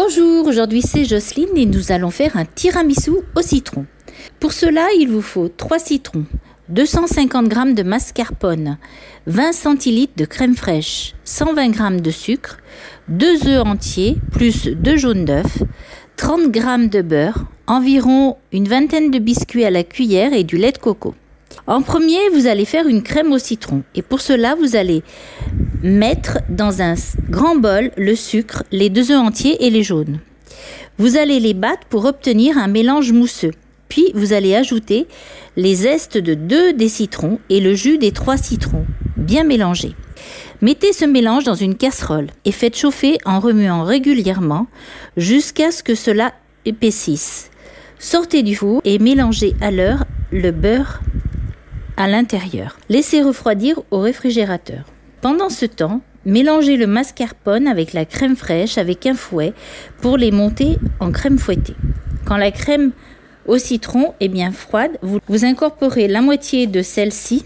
Bonjour, aujourd'hui c'est Jocelyne et nous allons faire un tiramisu au citron. Pour cela, il vous faut 3 citrons, 250 g de mascarpone, 20 centilitres de crème fraîche, 120 g de sucre, 2 œufs entiers plus 2 jaunes d'œufs, 30 g de beurre, environ une vingtaine de biscuits à la cuillère et du lait de coco. En premier, vous allez faire une crème au citron et pour cela, vous allez mettre dans un grand bol le sucre, les deux œufs entiers et les jaunes. Vous allez les battre pour obtenir un mélange mousseux. Puis vous allez ajouter les zestes de deux des citrons et le jus des trois citrons, bien mélangés. Mettez ce mélange dans une casserole et faites chauffer en remuant régulièrement jusqu'à ce que cela épaississe. Sortez du four et mélangez à l'heure le beurre à l'intérieur. Laissez refroidir au réfrigérateur. Pendant ce temps, mélangez le mascarpone avec la crème fraîche avec un fouet pour les monter en crème fouettée. Quand la crème au citron est bien froide, vous, incorporez la moitié de celle-ci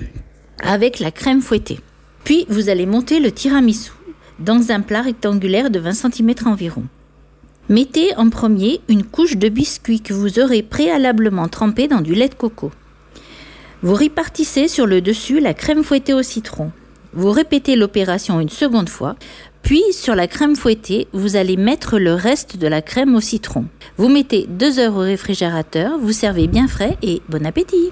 avec la crème fouettée. Puis vous allez monter le tiramisu dans un plat rectangulaire de 20 cm environ. Mettez en premier une couche de biscuit que vous aurez préalablement trempé dans du lait de coco. Vous répartissez sur le dessus la crème fouettée au citron. Vous répétez l'opération une seconde fois, puis sur la crème fouettée, vous allez mettre le reste de la crème au citron. Vous mettez deux heures au réfrigérateur, vous servez bien frais et bon appétit